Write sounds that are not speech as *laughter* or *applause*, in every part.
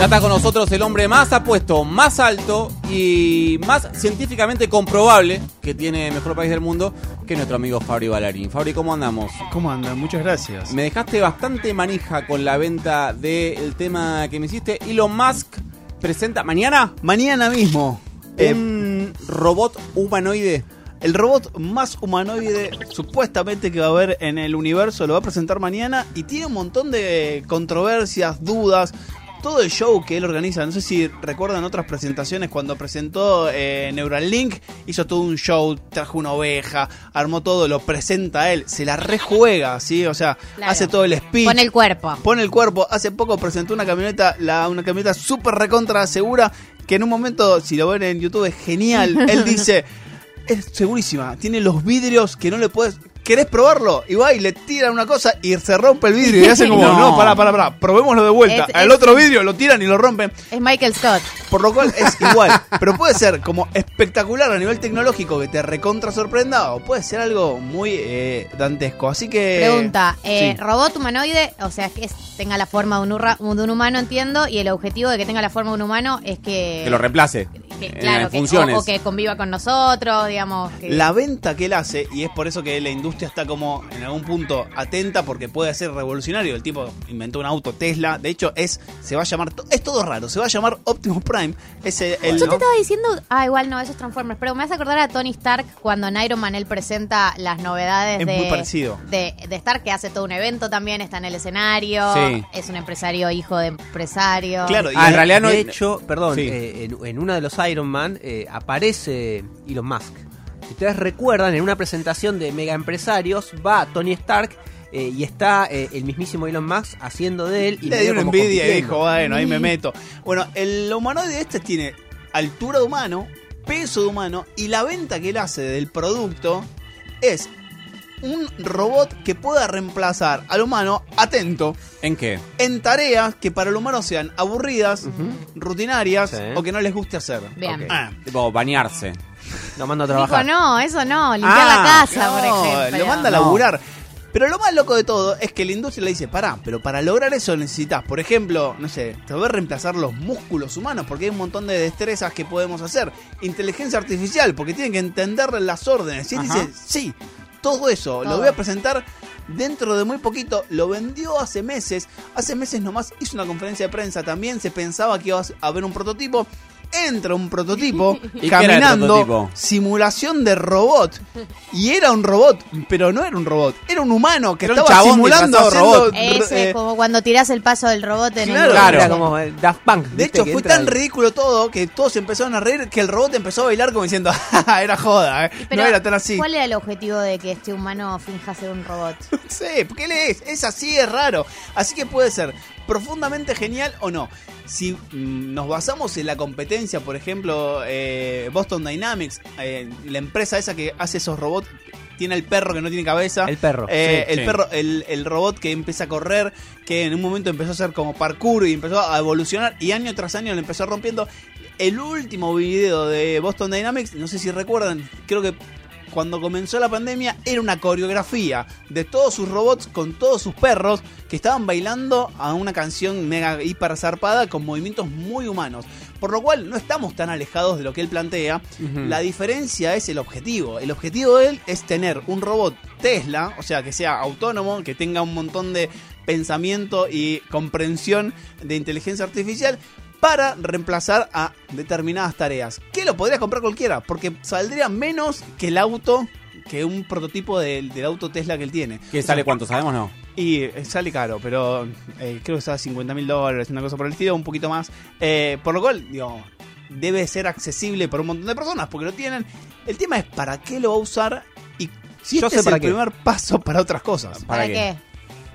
Ya está con nosotros el hombre más apuesto, más alto y más científicamente comprobable que tiene mejor país del mundo, que nuestro amigo Fabri Ballarín. Fabri, ¿cómo andamos? ¿Cómo andan? Muchas gracias. Me dejaste bastante manija con la venta del tema que me hiciste. Elon Musk presenta mañana Mañana mismo, eh, un robot humanoide. el robot más humanoide supuestamente que va a haber en el universo lo va a presentar mañana y tiene un montón de controversias, dudas. Todo el show que él organiza, no sé si recuerdan otras presentaciones cuando presentó eh, Neuralink, hizo todo un show, trajo una oveja, armó todo, lo presenta él, se la rejuega, ¿sí? O sea, Claro. hace todo el speech. Pone el cuerpo. pone el cuerpo. Hace poco presentó una camioneta, la, una camioneta súper recontra segura, que en un momento, si lo ven en YouTube, es genial. *laughs* Él dice, es segurísima, tiene los vidrios que no le puedes... ¿Querés probarlo? Y va y le tira una cosa y se rompe el vidrio. Y hace como, *laughs* No. no, pará, pará, pará, probémoslo de vuelta. Es- Al es- otro vidrio lo tiran y lo rompen. Es Michael Scott. Por lo cual es *laughs* igual. Pero puede ser como espectacular a nivel tecnológico que te recontra sorprenda o puede ser algo muy eh, dantesco. Así que... Pregunta, eh, sí. robot humanoide, o sea, que es- tenga la forma de un, urra- de un humano, entiendo, y el objetivo de que tenga la forma de un humano es que... Que lo reemplace. Que, en claro, que- funciones. o, o que conviva con nosotros, digamos. Que, La venta que él hace, y es por eso que la industria está como en algún punto atenta porque puede ser revolucionario. El tipo inventó un auto Tesla. De hecho, es se va a llamar, es todo raro, se va a llamar Optimus Prime. Ese el Yo ¿no? te estaba diciendo, ah, igual no, eso es Transformers, pero me hace acordar a Tony Stark cuando en Iron Man él presenta las novedades Es de, muy parecido. De, de Stark, que hace todo un evento también, está en el escenario, Sí. es un empresario, hijo de empresario. Claro, y Ah, en realidad no de hecho, perdón, Sí. eh, en, en uno de los Iron Man eh, aparece Elon Musk. Si ustedes recuerdan, en una presentación de mega empresarios va Tony Stark eh, y está eh, el mismísimo Elon Musk haciendo de él. Y le dio una envidia y dijo, bueno, ahí me meto. Bueno, el humanoide este tiene altura de humano, peso de humano, y la venta que él hace del producto es un robot que pueda reemplazar al humano, atento, ¿En qué? en tareas que para el humano sean aburridas, rutinarias Sí. o que no les guste hacer. Bien. Ok. Ah, Tipo, bañarse. Lo mando a Dijo, trabajar. no, eso no, limpiar Ah, la casa, por no, ejemplo. lo manda a No. laburar. Pero lo más loco de todo es que la industria le dice, pará, pero para lograr eso necesitas, por ejemplo, no sé, te voy a reemplazar los músculos humanos, porque hay un montón de destrezas que podemos hacer. Inteligencia artificial, porque tienen que entender las órdenes. Y él Ajá. dice, sí, todo eso lo voy a presentar dentro de muy poquito. Lo vendió hace meses. Hace meses nomás hizo una conferencia de prensa también. Se pensaba que iba a haber un prototipo. Entra un prototipo *laughs* ¿Y qué era el caminando, prototipo? simulación de robot. Y era un robot, pero no era un robot, era un humano que Era estaba simulando robot. haciendo, Ese, eh, como cuando tirás el paso del robot en Claro. el Claro. Era como el Daft Punk. De hecho, fue tan ridículo todo que todos empezaron a reír que el robot empezó a bailar como diciendo, "Ja, *laughs* ja, era joda, eh". Pero, no era tan así. ¿Cuál era el objetivo de que este humano finja ser un robot? *laughs* Sí, porque él es, es así, es raro. Así que puede ser profundamente genial o no. Si mm, nos basamos en la competencia, por ejemplo, eh, Boston Dynamics, eh, la empresa esa que hace esos robots, tiene el perro que no tiene cabeza. El perro. Eh, Sí, el sí. perro, el, el robot que empieza a correr, que en un momento empezó a hacer como parkour y empezó a evolucionar y año tras año le empezó rompiendo. El último video de Boston Dynamics, no sé si recuerdan, creo que cuando comenzó la pandemia era una coreografía de todos sus robots con todos sus perros que estaban bailando a una canción mega hiper zarpada con movimientos muy humanos. Por lo cual no estamos tan alejados de lo que él plantea. La diferencia es el objetivo. El objetivo de él es tener un robot Tesla, o sea, que sea autónomo, que tenga un montón de pensamiento y comprensión de inteligencia artificial para reemplazar a determinadas tareas. Que lo podría comprar cualquiera, porque saldría menos que el auto, que un prototipo del, del auto Tesla que él tiene. ¿Qué sale cuánto? ¿Sabemos no? Y eh, sale caro, pero eh, creo que sale 50 mil dólares, una cosa por el estilo, un poquito más. Eh, por lo cual, digo, debe ser accesible para un montón de personas, porque lo tienen. El tema es para qué lo va a usar y si Yo este sé es para el qué. primer paso para otras cosas. ¿Para ¿Para, qué? qué?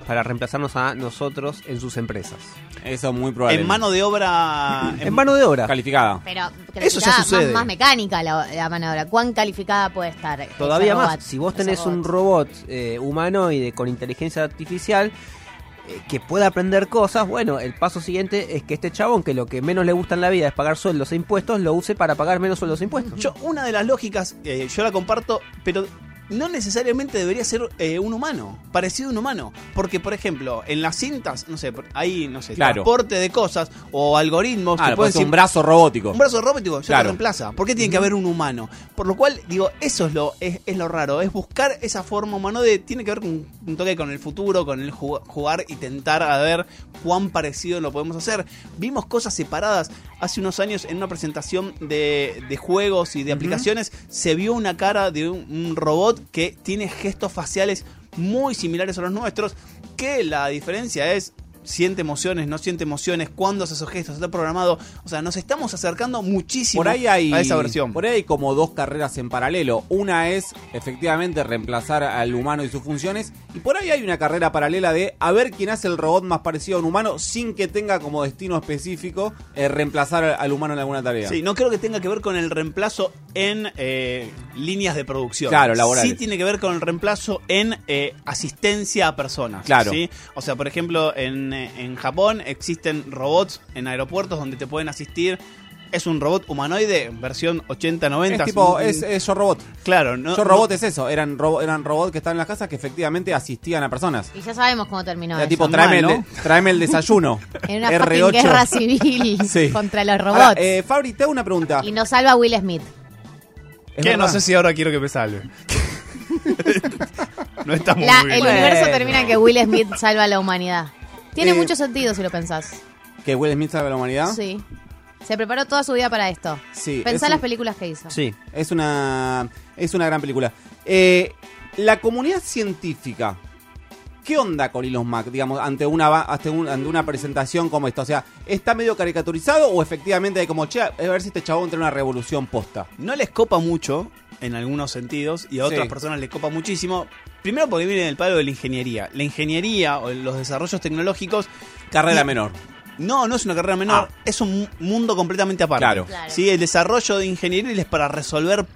Para reemplazarnos a nosotros en sus empresas. Eso es muy probable. En mano de obra... *laughs* En mano de obra. Calificada. Pero Eso ya sucede. Más, más mecánica la, la mano de obra. ¿Cuán calificada puede estar? ese Todavía más. robot, Si vos tenés un robot eh, humanoide con inteligencia artificial eh, que pueda aprender cosas, bueno, el paso siguiente es que este chabón, que lo que menos le gusta en la vida es pagar sueldos e impuestos, lo use para pagar menos sueldos e impuestos. Yo, una de las lógicas, eh, yo la comparto, pero no necesariamente debería ser eh, un humano, parecido a un humano. Porque, por ejemplo, en las cintas, no sé, hay, no sé, Claro. transporte de cosas o algoritmos Ah, que pueden pones un brazo robótico. un brazo robótico ya Claro. reemplaza. ¿Por qué tiene que haber un humano? Por lo cual, digo, eso es lo, es, es lo raro, es buscar esa forma humana de. Tiene que ver con un toque con el futuro, con el ju- jugar y tentar a ver cuán parecido lo podemos hacer. Vimos cosas separadas. Hace unos años en una presentación de, de juegos y de aplicaciones se vio una cara de un, un robot que tiene gestos faciales muy similares a los nuestros. Que la diferencia es siente emociones, no siente emociones, cuándo hace esos gestos, está programado. O sea, nos estamos acercando muchísimo Por ahí hay a esa versión. Por ahí hay como dos carreras en paralelo. Una es efectivamente reemplazar al humano y sus funciones. Y por ahí hay una carrera paralela de a ver quién hace el robot más parecido a un humano sin que tenga como destino específico eh, reemplazar al- humano en alguna tarea. Sí, no creo que tenga que ver con el reemplazo en eh, líneas de producción. Claro, laborales. Sí tiene que ver con el reemplazo en eh, asistencia a personas. Claro. ¿sí? O sea, por ejemplo, en, en Japón existen robots en aeropuertos donde te pueden asistir. Es un robot humanoide, versión 80-90. Es tipo, es, es Yo Robot. Claro, no, Yo Robot es eso, eran, robo- eran robots que estaban en las casas que efectivamente asistían a personas. Y ya sabemos cómo terminó Era eso. tipo, tráeme, el, tráeme el desayuno. *laughs* En una fucking R8. guerra civil *laughs* Sí. contra los robots. Ahora, eh, Fabri, te hago una pregunta. y nos salva Will Smith. ¿Es Que no sé si ahora quiero que me salve. *laughs* no estamos La- muy el bien. universo termina en que Will Smith salva a la humanidad. Tiene Eh, mucho sentido si lo pensás. ¿Que Will Smith salva a la humanidad? Sí. Se preparó toda su vida para esto. Sí, Pensá es las un- películas que hizo. Sí. Es una, es una gran película. Eh, la comunidad científica, ¿qué onda con Elon Musk, digamos, ante una, ante, un- ante una presentación como esta? O sea, ¿está medio caricaturizado o efectivamente hay como, che, a ver si este chabón trae una revolución posta? no les copa mucho en algunos sentidos y a otras Sí. personas les copa muchísimo. Primero porque viene del palo de la ingeniería. La ingeniería o los desarrollos tecnológicos Carrera Y- menor. no, no es una carrera menor, Ah. es un mu- mundo completamente aparte. Claro. Claro. Sí, el desarrollo de ingeniería es para resolver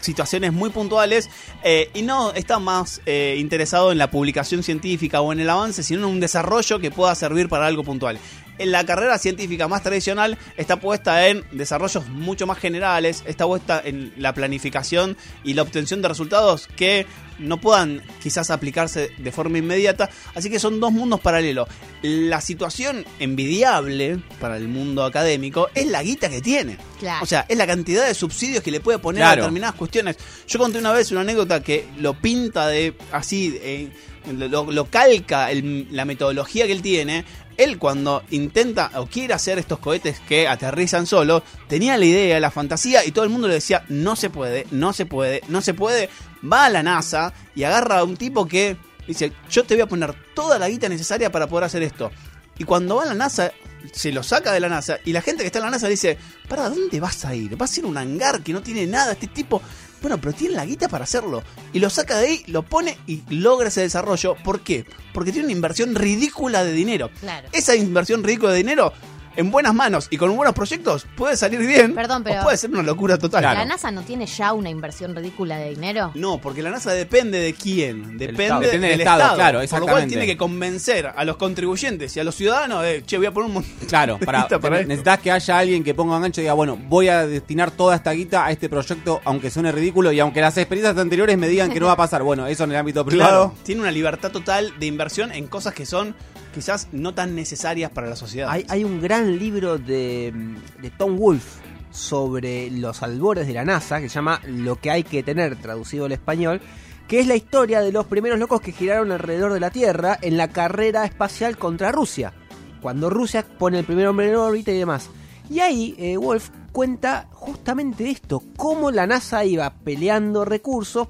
situaciones muy puntuales eh, y no está más eh, interesado en la publicación científica o en el avance, sino en un desarrollo que pueda servir para algo puntual. En la carrera científica más tradicional está puesta en desarrollos mucho más generales, está puesta en la planificación y la obtención de resultados que no puedan quizás aplicarse de forma inmediata, así que son dos mundos paralelos. La situación envidiable para el mundo académico es la guita que tiene. Claro. O sea, es la cantidad de subsidios que le puede poner Claro. a determinadas cuestiones. Yo conté una vez una anécdota que lo pinta de así, eh, lo, lo calca el- la metodología que él tiene. Él cuando intenta o quiere hacer estos cohetes que aterrizan solos, tenía la idea, la fantasía y todo el mundo le decía, no se puede, no se puede, no se puede. Va a la NASA y agarra a un tipo que dice, yo te voy a poner toda la guita necesaria para poder hacer esto. Y cuando va a la NASA, se lo saca de la NASA y la gente que está en la NASA dice, ¿para dónde vas a ir? ¿Vas a ir a un hangar que no tiene nada? Este tipo, bueno, pero tiene la guita para hacerlo. Y lo saca de ahí, lo pone y logra ese desarrollo. ¿Por qué? Porque tiene una inversión ridícula de dinero. Claro. Esa inversión ridícula de dinero, en buenas manos y con buenos proyectos, puede salir bien. Perdón, pero- O puede ser una locura total. Claro. ¿La NASA no tiene ya una inversión ridícula de dinero? No, porque la NASA depende de quién, depende, Estado. Depende del del Estado, Estado, claro, Por lo cual exactamente. tiene que convencer a los contribuyentes y a los ciudadanos de, che, voy a poner un montón Claro, para, guita para esto". necesitas que haya alguien que ponga un gancho y diga, bueno, voy a destinar toda esta guita a este proyecto, aunque suene ridículo y aunque las experiencias anteriores me digan que no va a pasar. Bueno, eso en el ámbito privado. Claro, tiene una libertad total de inversión en cosas que son quizás no tan necesarias para la sociedad. Hay, un gran libro de, de Tom Wolfe sobre los albores de la NASA que se llama Lo que hay que tener, traducido al español, que es la historia de los primeros locos que giraron alrededor de la Tierra en la carrera espacial contra Rusia, cuando Rusia pone el primer hombre en órbita y demás. Y ahí eh, Wolf cuenta justamente esto, cómo la NASA iba peleando recursos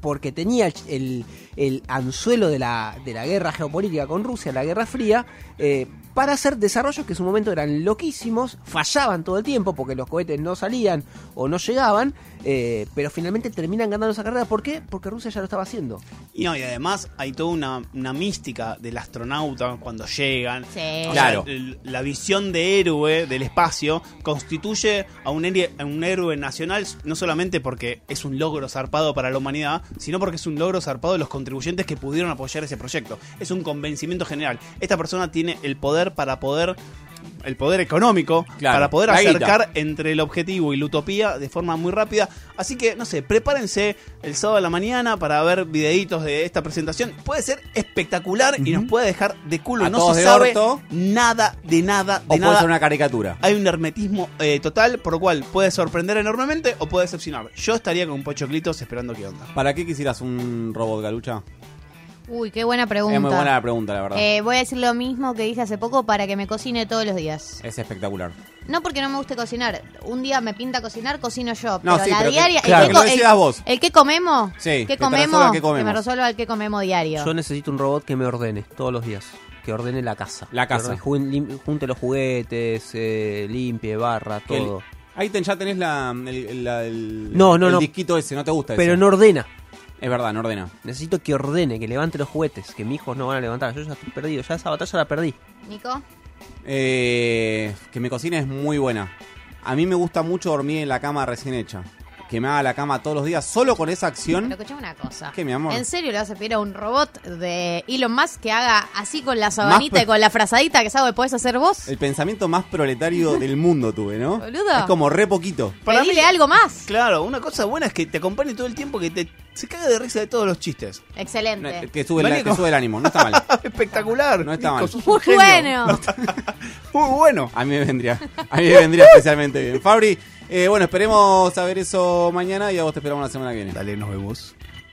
porque tenía el, el- el anzuelo de la, de la guerra geopolítica con Rusia, la Guerra Fría, eh, para hacer desarrollos que en su momento eran loquísimos, fallaban todo el tiempo porque los cohetes no salían o no llegaban, eh, pero finalmente terminan ganando esa carrera. ¿Por qué? Porque Rusia ya lo estaba haciendo. Y no, y además hay toda una, una mística del astronauta cuando llegan. Sí. O Claro. sea, el- la visión de héroe del espacio constituye a un, héroe, a un héroe nacional no solamente porque es un logro zarpado para la humanidad, sino porque es un logro zarpado de los contribuyentes que pudieron apoyar ese proyecto. Es un convencimiento general. Esta persona tiene el poder para poder el poder económico Claro, para poder acercar entre el objetivo y la utopía de forma muy rápida. Así que, no sé, prepárense el sábado a la mañana para ver videitos de esta presentación. Puede ser espectacular y nos puede dejar de culo. A no se de sabe orto. nada de nada O de puede nada. ser una caricatura. Hay un hermetismo eh, total, por lo cual puede sorprender enormemente o puede decepcionar. Yo estaría con Pochoclitos esperando qué onda. ¿Para qué quisieras un robot, Galucha? Uy, qué buena pregunta. Es muy buena la pregunta, la verdad. Eh, voy a decir lo mismo que dije hace poco para que me cocine todos los días. Es espectacular. No porque no me guste cocinar. Un día me pinta cocinar, cocino yo. No, pero sí, la pero que- diaria. claro, el, que decidas el- vos. el que comemos. Sí, que ¿Qué te resuelva comemos? Que me resuelva el que comemos diario. Yo necesito un robot que me ordene todos los días. Que ordene la casa. La Que casa. ordene- junte los juguetes, eh, limpie, barra, Que el- todo. Ahí ten- ya tenés la, el, el- la- el- No, no, el no. disquito ese, no te gusta Pero ese. no ordena. Es verdad, no ordena. Necesito que ordene, que levante los juguetes. Que mis hijos no van a levantar. Yo ya estoy perdido. Ya esa batalla la perdí. Nico. Eh, que me cocine es muy buena. A mí me gusta mucho dormir en la cama recién hecha. Que me haga la cama todos los días, solo con esa acción. Pero escuchame una cosa. ¿Qué, mi amor? ¿En serio le vas a pedir a un robot de Elon Musk que haga así con la sabanita y con la frazadita que sabe podés hacer vos? El pensamiento más proletario del mundo tuve, ¿no? Boludo. Es como re poquito. Para Pedile mí- algo más. Claro, una cosa buena es que te acompañe todo el tiempo, que te se caga de risa de todos los chistes. Excelente. No, Que sube, el, que sube el ánimo, no está mal. *laughs* Espectacular. No está Nico, mal. Muy genio. bueno. *laughs* Muy bueno. A mí me vendría. A mí me vendría especialmente bien. Fabri, eh, bueno, esperemos saber eso mañana y a vos te esperamos la semana que viene. Dale, nos vemos.